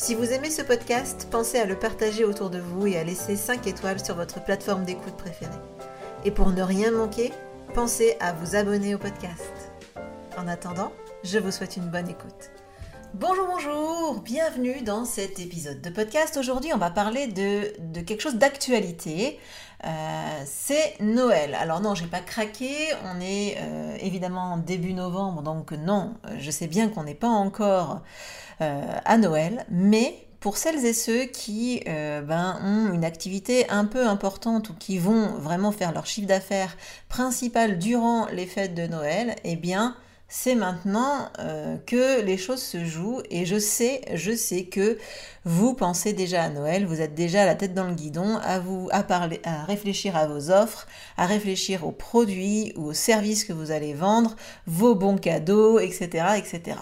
Si vous aimez ce podcast, pensez à le partager autour de vous et à laisser 5 étoiles sur votre plateforme d'écoute préférée. Et pour ne rien manquer, pensez à vous abonner au podcast. En attendant, je vous souhaite une bonne écoute. Bonjour, bonjour, bienvenue dans cet épisode de podcast. Aujourd'hui, on va parler de, quelque chose d'actualité. Euh, c'est Noël. Alors non, j'ai pas craqué. On est euh, évidemment début novembre, donc non, je sais bien qu'on n'est pas encore à Noël, mais pour celles et ceux qui euh, ben, ont une activité un peu importante ou qui vont vraiment faire leur chiffre d'affaires principal durant les fêtes de Noël, eh bien, c'est maintenant euh, que les choses se jouent et je sais, je sais que vous pensez déjà à Noël, vous êtes déjà la tête dans le guidon à vous à parler, à réfléchir à vos offres, à réfléchir aux produits ou aux services que vous allez vendre, vos bons cadeaux, etc., etc.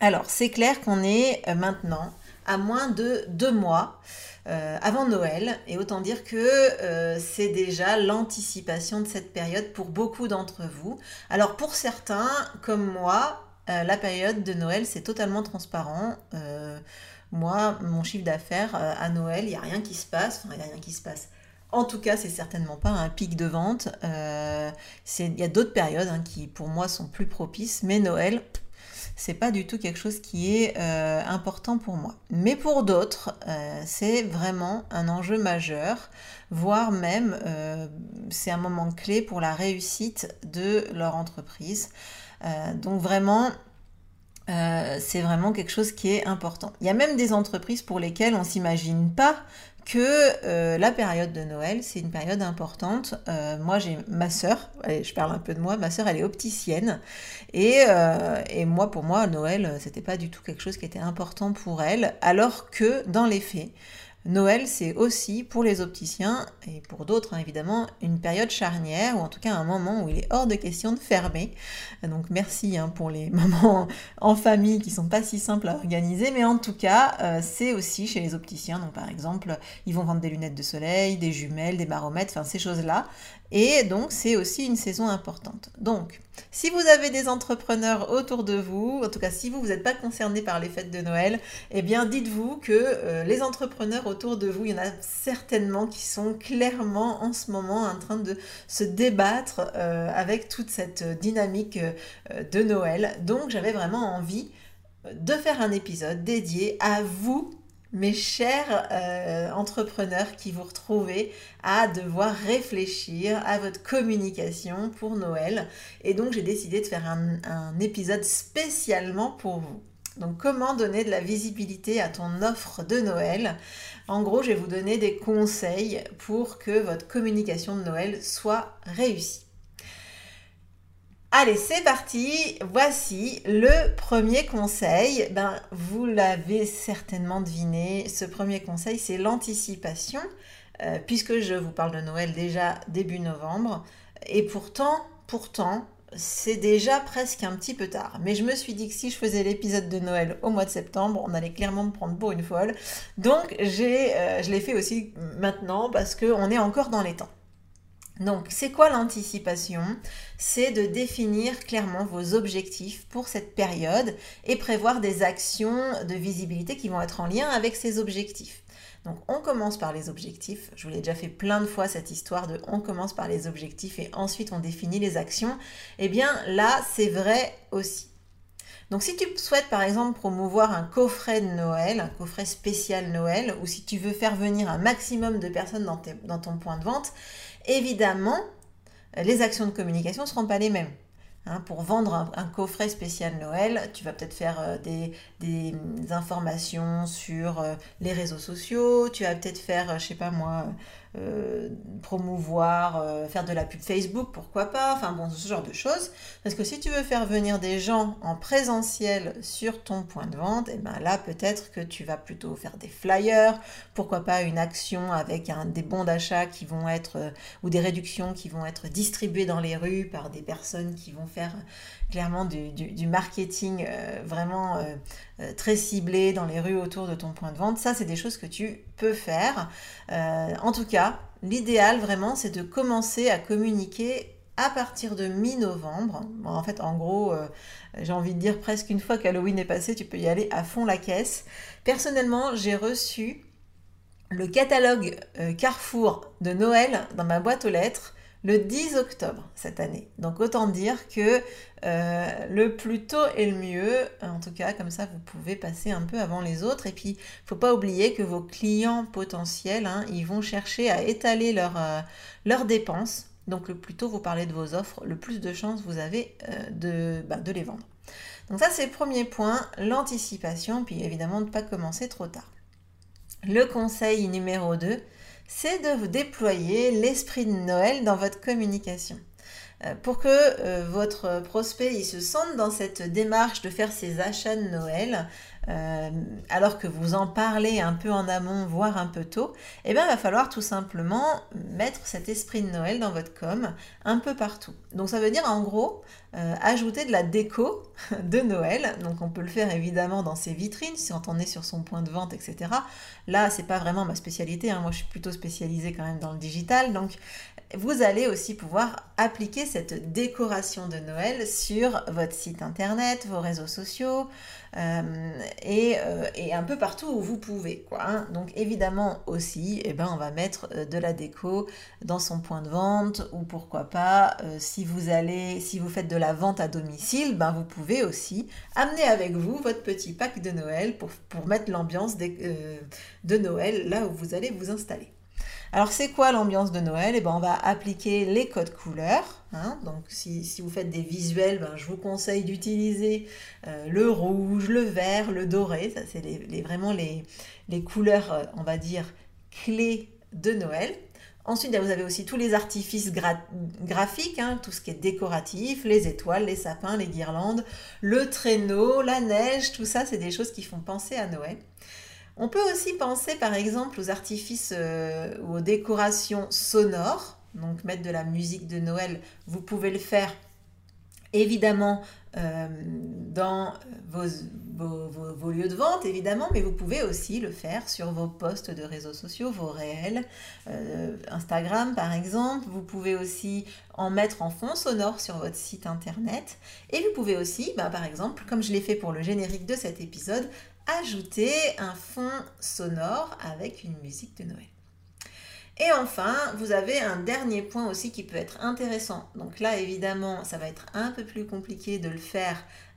Alors, c'est clair qu'on est euh, maintenant à moins de deux mois euh, avant Noël, et autant dire que euh, c'est déjà l'anticipation de cette période pour beaucoup d'entre vous. Alors, pour certains, comme moi, la période de Noël, c'est totalement transparent. moi, mon chiffre d'affaires à Noël, il n'y a rien qui se passe. Enfin, il n'y a rien qui se passe. En tout cas, c'est certainement pas un pic de vente. Il y a d'autres périodes hein, qui, pour moi, sont plus propices, mais Noël, c'est pas du tout quelque chose qui est euh, important pour moi. Mais pour d'autres, euh, c'est vraiment un enjeu majeur, voire même euh, c'est un moment clé pour la réussite de leur entreprise. donc vraiment, c'est vraiment quelque chose qui est important. Il y a même des entreprises pour lesquelles on s'imagine pas que euh, la période de Noël, c'est une période importante. Euh, moi, j'ai ma sœur, je parle un peu de moi, ma sœur, elle est opticienne. Et, euh, et moi, pour moi, Noël, c'était pas du tout quelque chose qui était important pour elle, alors que dans les faits, Noël, c'est aussi pour les opticiens et pour d'autres hein, évidemment une période charnière ou en tout cas un moment où il est hors de question de fermer. Donc merci hein, pour les moments en famille qui sont pas si simples à organiser, mais en tout cas euh, c'est aussi chez les opticiens. Donc par exemple, ils vont vendre des lunettes de soleil, des jumelles, des baromètres, enfin ces choses-là. Et donc, c'est aussi une saison importante. Donc, si vous avez des entrepreneurs autour de vous, en tout cas si vous, vous n'êtes pas concerné par les fêtes de Noël, eh bien, dites-vous que euh, les entrepreneurs autour de vous, il y en a certainement qui sont clairement en ce moment en train de se débattre euh, avec toute cette dynamique euh, de Noël. Donc, j'avais vraiment envie de faire un épisode dédié à vous mes chers euh, entrepreneurs qui vous retrouvez à devoir réfléchir à votre communication pour Noël. Et donc j'ai décidé de faire un, un, épisode spécialement pour vous. Donc comment donner de la visibilité à ton offre de Noël? En gros, je vais vous donner des conseils pour que votre communication de Noël soit réussie. Allez, c'est parti. Voici le premier conseil. Ben, vous l'avez certainement deviné. Ce premier conseil, c'est l'anticipation, euh, puisque je vous parle de Noël déjà début novembre. Et pourtant, pourtant, c'est déjà presque un petit peu tard. Mais je me suis dit que si je faisais l'épisode de Noël au mois de septembre, on allait clairement me prendre pour une folle. Donc, j'ai, euh, je l'ai fait aussi maintenant parce qu'on est encore dans les temps. Donc, c'est quoi l'anticipation? C'est de définir clairement vos objectifs pour cette période et prévoir des actions de visibilité qui vont être en lien avec ces objectifs. Donc, on commence par les objectifs. Je vous l'ai déjà fait plein de fois cette histoire de on commence par les objectifs et ensuite on définit les actions. Eh bien, là, c'est vrai aussi. Donc si tu souhaites par exemple promouvoir un coffret de Noël, un coffret spécial Noël, ou si tu veux faire venir un maximum de personnes dans, ton point de vente, évidemment, les actions de communication ne seront pas les mêmes. Hein, pour vendre un, coffret spécial Noël, tu vas peut-être faire euh, des, informations sur euh, les réseaux sociaux, tu vas peut-être faire, euh, je sais pas moi, euh, promouvoir, euh, faire de la pub Facebook, pourquoi pas, enfin bon, ce genre de choses. Parce que si tu veux faire venir des gens en présentiel sur ton point de vente, et eh ben là peut-être que tu vas plutôt faire des flyers, pourquoi pas une action avec des bons d'achat qui vont être, euh, ou des réductions qui vont être distribuées dans les rues par des personnes qui vont faire clairement du, marketing vraiment très ciblé dans les rues autour de ton point de vente. Ça, c'est des choses que tu peux faire. en tout cas, l'idéal vraiment, c'est de commencer à communiquer à partir de mi-novembre. en fait, en gros, euh, j'ai envie de dire presque une fois qu'Halloween est passé, tu peux y aller à fond la caisse. Personnellement, j'ai reçu le catalogue euh, Carrefour de Noël dans ma boîte aux lettres le 10 octobre cette année. Donc autant dire que euh, le plus tôt est le mieux. En tout cas, comme ça, vous pouvez passer un peu avant les autres. Et puis, faut pas oublier que vos clients potentiels, hein, ils vont chercher à étaler euh, leurs dépenses. Donc le plus tôt vous parlez de vos offres, le plus de chances vous avez euh, de, bah, de les vendre. Donc ça, c'est le premier point, l'anticipation. Puis évidemment, ne pas commencer trop tard. Le conseil numéro 2, c'est de vous déployer l'esprit de Noël dans votre communication. Euh, pour que euh, votre prospect il se sente dans cette démarche de faire ses achats de Noël, euh, alors que vous en parlez un peu en amont, voire un peu tôt, eh bien, il va falloir tout simplement mettre cet esprit de Noël dans votre com un peu partout. Donc, ça veut dire en gros ajouter de la déco de Noël. Donc, on peut le faire évidemment dans ses vitrines, si on est sur son point de vente, etc. Là, c'est pas vraiment ma spécialité. Hein. Moi, je suis plutôt spécialisée quand même dans le digital. Donc, vous allez aussi pouvoir appliquer cette décoration de Noël sur votre site internet, vos réseaux sociaux euh, euh, et, un peu partout où vous pouvez. Hein. Donc évidemment aussi, eh ben, on va mettre euh, de la déco dans son point de vente ou pourquoi pas, si vous allez, si vous faites de la vente à domicile, ben, vous pouvez aussi amener avec vous votre petit pack de Noël pour, mettre l'ambiance de Noël là où vous allez vous installer. Alors c'est quoi l'ambiance de Noël? Eh ben, on va appliquer les codes couleurs. Hein. Donc si, vous faites des visuels, ben, je vous conseille d'utiliser euh, le rouge, le vert, le doré. Ça c'est vraiment les, couleurs, euh, on va dire, clés de Noël. Ensuite, vous avez aussi tous les artifices graphiques, hein, tout ce qui est décoratif, les étoiles, les sapins, les guirlandes, le traîneau, la neige, tout ça, c'est des choses qui font penser à Noël. On peut aussi penser par exemple aux artifices euh, ou aux décorations sonores. Donc mettre de la musique de Noël, vous pouvez le faire évidemment euh, dans vos, lieux de vente, évidemment, mais vous pouvez aussi le faire sur vos posts de réseaux sociaux, vos réels, euh, Instagram par exemple. Vous pouvez aussi en mettre en fond sonore sur votre site internet. Et vous pouvez aussi, bah, par exemple, comme je l'ai fait pour le générique de cet épisode, ajouter un fond sonore avec une musique de Noël. Et enfin, vous avez un dernier point aussi qui peut être intéressant. Donc là, évidemment, ça va être un peu plus compliqué de le faire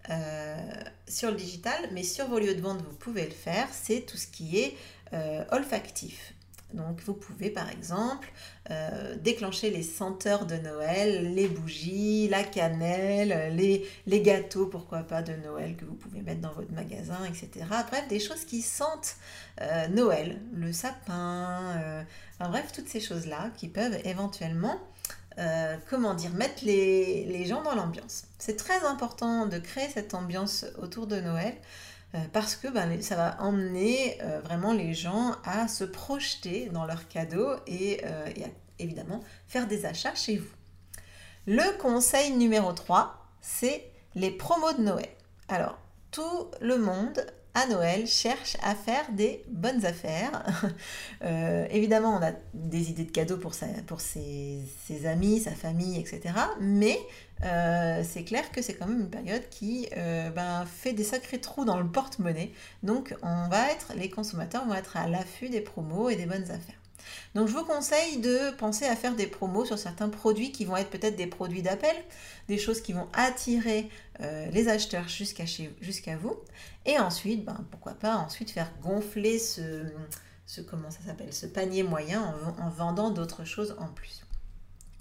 euh, sur le digital, mais sur vos lieux de vente, vous pouvez le faire. C'est tout ce qui est euh, olfactif. Donc vous pouvez par exemple euh, déclencher les senteurs de Noël, les bougies, la cannelle, les, gâteaux, pourquoi pas de Noël que vous pouvez mettre dans votre magasin, etc. Bref, des choses qui sentent euh, Noël, le sapin, euh, bref, toutes ces choses-là qui peuvent éventuellement, comment dire, mettre les, les gens dans l'ambiance. C'est très important de créer cette ambiance autour de Noël. Euh, parce que ben, ça va emmener euh, vraiment les gens à se projeter dans leurs cadeaux et, euh, et, à évidemment faire des achats chez vous. Le conseil numéro 3, c'est les promos de Noël. Alors, tout le monde à Noël cherche à faire des bonnes affaires. Évidemment, on a des idées de cadeaux pour, pour ses, amis, sa famille, etc. Mais euh, c'est clair que c'est quand même une période qui euh, ben, fait des sacrés trous dans le porte-monnaie. Donc, on va être, les consommateurs vont être à l'affût des promos et des bonnes affaires. Donc je vous conseille de penser à faire des promos sur certains produits qui vont être peut-être des produits d'appel, des choses qui vont attirer euh, les acheteurs jusqu'à vous. Et ensuite, ben, pourquoi pas ensuite faire gonfler ce, ce comment ça s'appelle, ce panier moyen en, vendant d'autres choses en plus.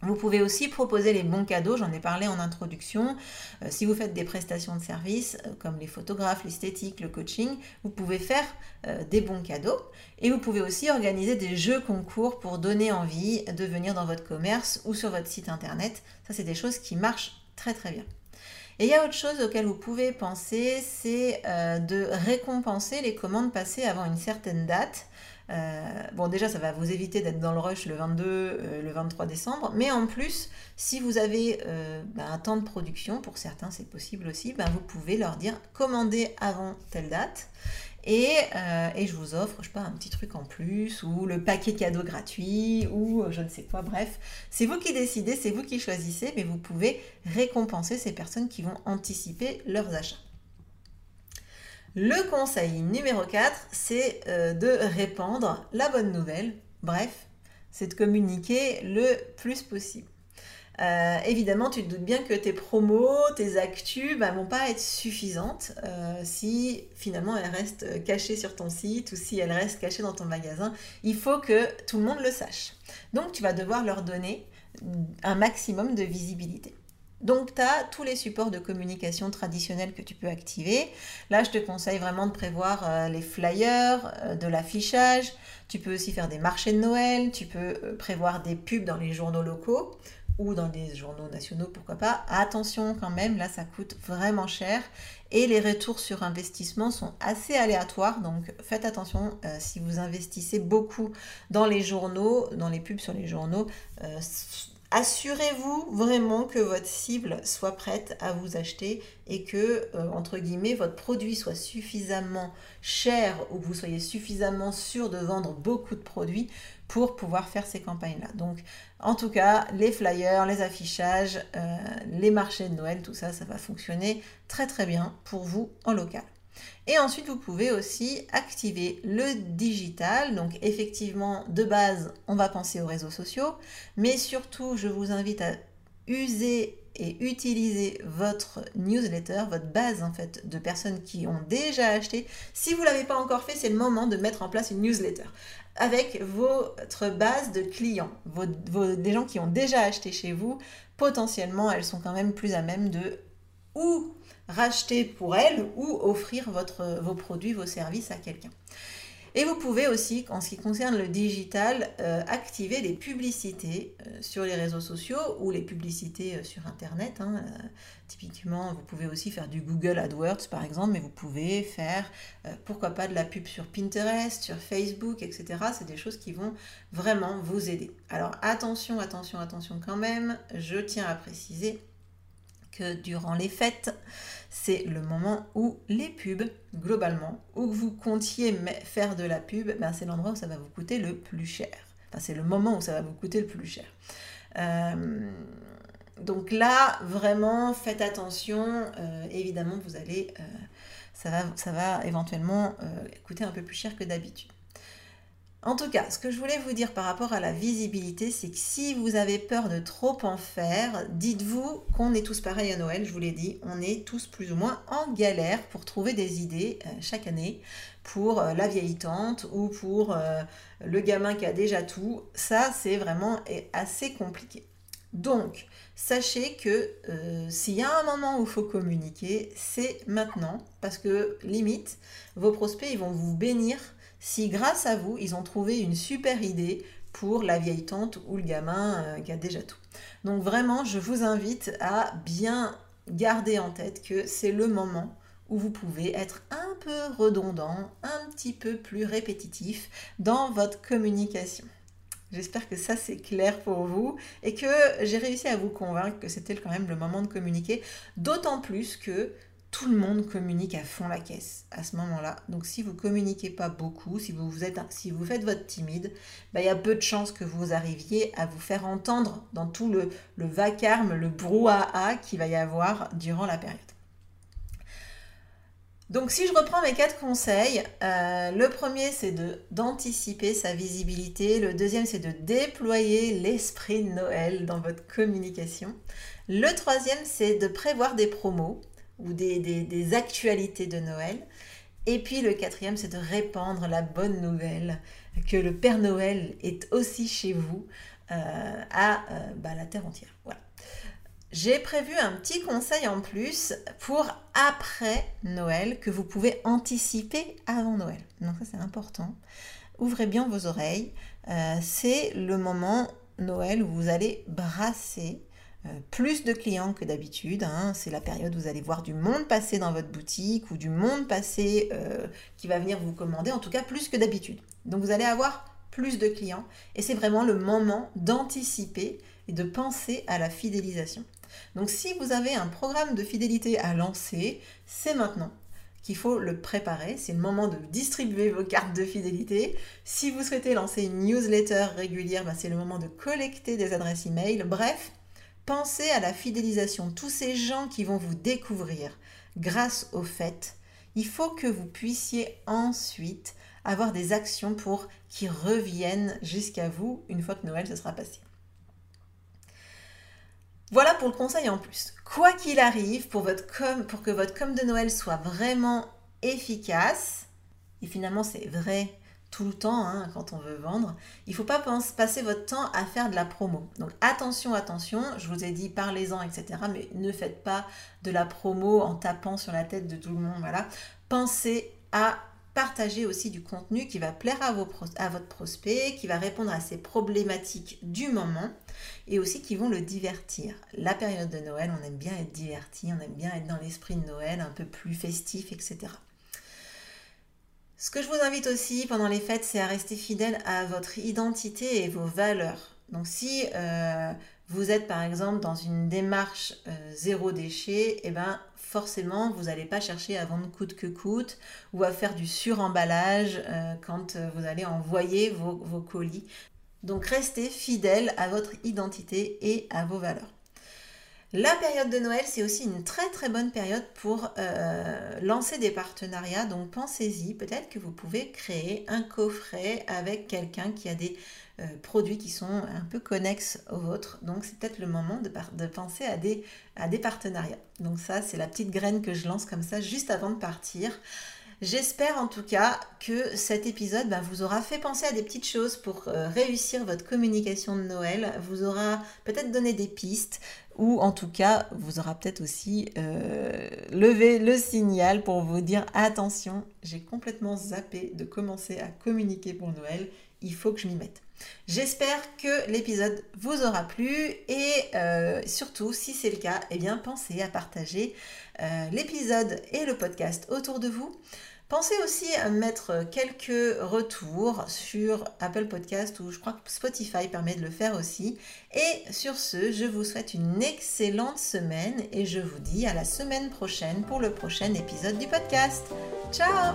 Vous pouvez aussi proposer les bons cadeaux, j'en ai parlé en introduction. Euh, si vous faites des prestations de services euh, comme les photographes, l'esthétique, le coaching, vous pouvez faire euh, des bons cadeaux. Et vous pouvez aussi organiser des jeux concours pour donner envie de venir dans votre commerce ou sur votre site internet. Ça, c'est des choses qui marchent très très bien. Et il y a autre chose auquel vous pouvez penser, c'est de récompenser les commandes passées avant une certaine date. Euh, bon, déjà, ça va vous éviter d'être dans le rush le 22, euh, le 23 décembre. Mais en plus, si vous avez euh, ben, un temps de production, pour certains c'est possible aussi, ben, vous pouvez leur dire commandez avant telle date. Et, et, je vous offre, je sais pas, un petit truc en plus, ou le paquet cadeau gratuit, ou je ne sais quoi, bref. C'est vous qui décidez, c'est vous qui choisissez, mais vous pouvez récompenser ces personnes qui vont anticiper leurs achats. Le conseil numéro 4, c'est euh, de répandre la bonne nouvelle. Bref, c'est de communiquer le plus possible. Euh, évidemment, tu te doutes bien que tes promos, tes actus ne bah, vont pas être suffisantes euh, si finalement elles restent cachées sur ton site ou si elles restent cachées dans ton magasin. Il faut que tout le monde le sache. Donc, tu vas devoir leur donner un maximum de visibilité. Donc, tu as tous les supports de communication traditionnels que tu peux activer. Là, je te conseille vraiment de prévoir euh, les flyers, euh, de l'affichage. Tu peux aussi faire des marchés de Noël. Tu peux euh, prévoir des pubs dans les journaux locaux ou dans des journaux nationaux, pourquoi pas. Attention quand même, là, ça coûte vraiment cher. Et les retours sur investissement sont assez aléatoires. Donc, faites attention si vous investissez beaucoup dans les journaux, dans les pubs sur les journaux Assurez-vous vraiment que votre cible soit prête à vous acheter et que, euh, entre guillemets, votre produit soit suffisamment cher ou que vous soyez suffisamment sûr de vendre beaucoup de produits pour pouvoir faire ces campagnes-là. Donc, en tout cas, les flyers, les affichages, euh, les marchés de Noël, tout ça, ça va fonctionner très très bien pour vous en local. Et ensuite, vous pouvez aussi activer le digital. Donc effectivement, de base, on va penser aux réseaux sociaux, mais surtout, je vous invite à user et utiliser votre newsletter, votre base en fait de personnes qui ont déjà acheté. Si vous ne l'avez pas encore fait, c'est le moment de mettre en place une newsletter avec votre base de clients, des gens qui ont déjà acheté chez vous. Potentiellement, elles sont quand même plus à même de ou racheter pour elle ou offrir votre, vos produits, vos services à quelqu'un. Et vous pouvez aussi, en ce qui concerne le digital, euh, activer les publicités euh, sur les réseaux sociaux ou les publicités euh, sur Internet. Hein. typiquement, vous pouvez aussi faire du Google AdWords par exemple, mais vous pouvez faire, pourquoi pas, de la pub sur Pinterest, sur Facebook, etc. C'est des choses qui vont vraiment vous aider. Alors attention, attention, attention quand même, je tiens à préciser que durant les fêtes, c'est le moment où les pubs, globalement, où vous comptiez faire de la pub, ben c'est l'endroit où ça va vous coûter le plus cher. Enfin, c'est le moment où ça va vous coûter le plus cher. Euh, donc là, vraiment, faites attention. Euh, évidemment, vous allez, euh, ça, va, ça va éventuellement coûter un peu plus cher que d'habitude. En tout cas, ce que je voulais vous dire par rapport à la visibilité, c'est que si vous avez peur de trop en faire, dites-vous qu'on est tous pareils à Noël, je vous l'ai dit, on est tous plus ou moins en galère pour trouver des idées euh, chaque année pour euh, la vieille tante ou pour euh, le gamin qui a déjà tout. Ça, c'est vraiment assez compliqué. Donc, sachez que s'il y a un moment où il faut communiquer, c'est maintenant, parce que limite, vos prospects, ils vont vous bénir si grâce à vous, ils ont trouvé une super idée pour la vieille tante ou le gamin euh, qui a déjà tout. Donc vraiment, je vous invite à bien garder en tête que c'est le moment où vous pouvez être un peu redondant, un petit peu plus répétitif dans votre communication. J'espère que ça c'est clair pour vous et que j'ai réussi à vous convaincre que c'était quand même le moment de communiquer, d'autant plus que tout le monde communique à fond la caisse à ce moment-là. Donc si vous communiquez pas beaucoup, si vous, faites votre timide, bah, il y a peu de chances que vous arriviez à vous faire entendre dans tout le, vacarme, le brouhaha qu'il va y avoir durant la période. Donc si je reprends mes quatre conseils, euh, le premier c'est d'anticiper sa visibilité, le deuxième c'est de déployer l'esprit de Noël dans votre communication, le troisième c'est de prévoir des promos, ou des, actualités de Noël. Et puis le quatrième, c'est de répandre la bonne nouvelle que le Père Noël est aussi chez vous à bah, la terre entière. Voilà. J'ai prévu un petit conseil en plus pour après Noël que vous pouvez anticiper avant Noël. Donc ça c'est important. Ouvrez bien vos oreilles. c'est le moment Noël où vous allez brasser euh, plus de clients que d'habitude. Hein. C'est la période où vous allez voir du monde passer dans votre boutique ou du monde passer euh, qui va venir vous commander, en tout cas plus que d'habitude. Donc vous allez avoir plus de clients et c'est vraiment le moment d'anticiper et de penser à la fidélisation. Donc si vous avez un programme de fidélité à lancer, c'est maintenant qu'il faut le préparer. C'est le moment de distribuer vos cartes de fidélité. Si vous souhaitez lancer une newsletter régulière, bah, c'est le moment de collecter des adresses email. Bref, Pensez à la fidélisation, tous ces gens qui vont vous découvrir grâce au fait. Il faut que vous puissiez ensuite avoir des actions pour qu'ils reviennent jusqu'à vous une fois que Noël se sera passé. Voilà pour le conseil en plus. Quoi qu'il arrive, pour, que votre com de Noël soit vraiment efficace, et finalement c'est vrai tout le temps hein, quand on veut vendre. Il ne faut pas passer votre temps à faire de la promo. Donc attention, attention, je vous ai dit parlez-en, etc. Mais ne faites pas de la promo en tapant sur la tête de tout le monde. Voilà. Pensez à partager aussi du contenu qui va plaire à, à votre prospect, qui va répondre à ses problématiques du moment et aussi qui vont le divertir. La période de Noël, on aime bien être diverti, on aime bien être dans l'esprit de Noël, un peu plus festif, etc. Ce que je vous invite aussi pendant les fêtes, c'est à rester fidèle à votre identité et vos valeurs. Donc si euh, vous êtes par exemple dans une démarche euh, zéro déchet, eh ben forcément vous n'allez pas chercher à vendre coûte que coûte ou à faire du suremballage euh, quand vous allez envoyer vos, vos colis. Donc restez fidèle à votre identité et à vos valeurs. La période de Noël, c'est aussi une très très bonne période pour euh, lancer des partenariats. Donc pensez-y, peut-être que vous pouvez créer un coffret avec quelqu'un qui a des euh, produits qui sont un peu connexes aux vôtres. Donc c'est peut-être le moment de, penser à des partenariats. Donc ça, c'est la petite graine que je lance comme ça juste avant de partir. J'espère en tout cas que cet épisode bah, vous aura fait penser à des petites choses pour euh, réussir votre communication de Noël, vous aura peut-être donné des pistes ou en tout cas vous aura peut-être aussi euh, levé le signal pour vous dire attention, j'ai complètement zappé de commencer à communiquer pour Noël, il faut que je m'y mette. J'espère que l'épisode vous aura plu et euh, surtout, si c'est le cas, eh bien, pensez à partager l'épisode et le podcast autour de vous. Pensez aussi à mettre quelques retours sur Apple Podcast ou je crois que Spotify permet de le faire aussi. Et sur ce, je vous souhaite une excellente semaine et je vous dis à la semaine prochaine pour le prochain épisode du podcast. Ciao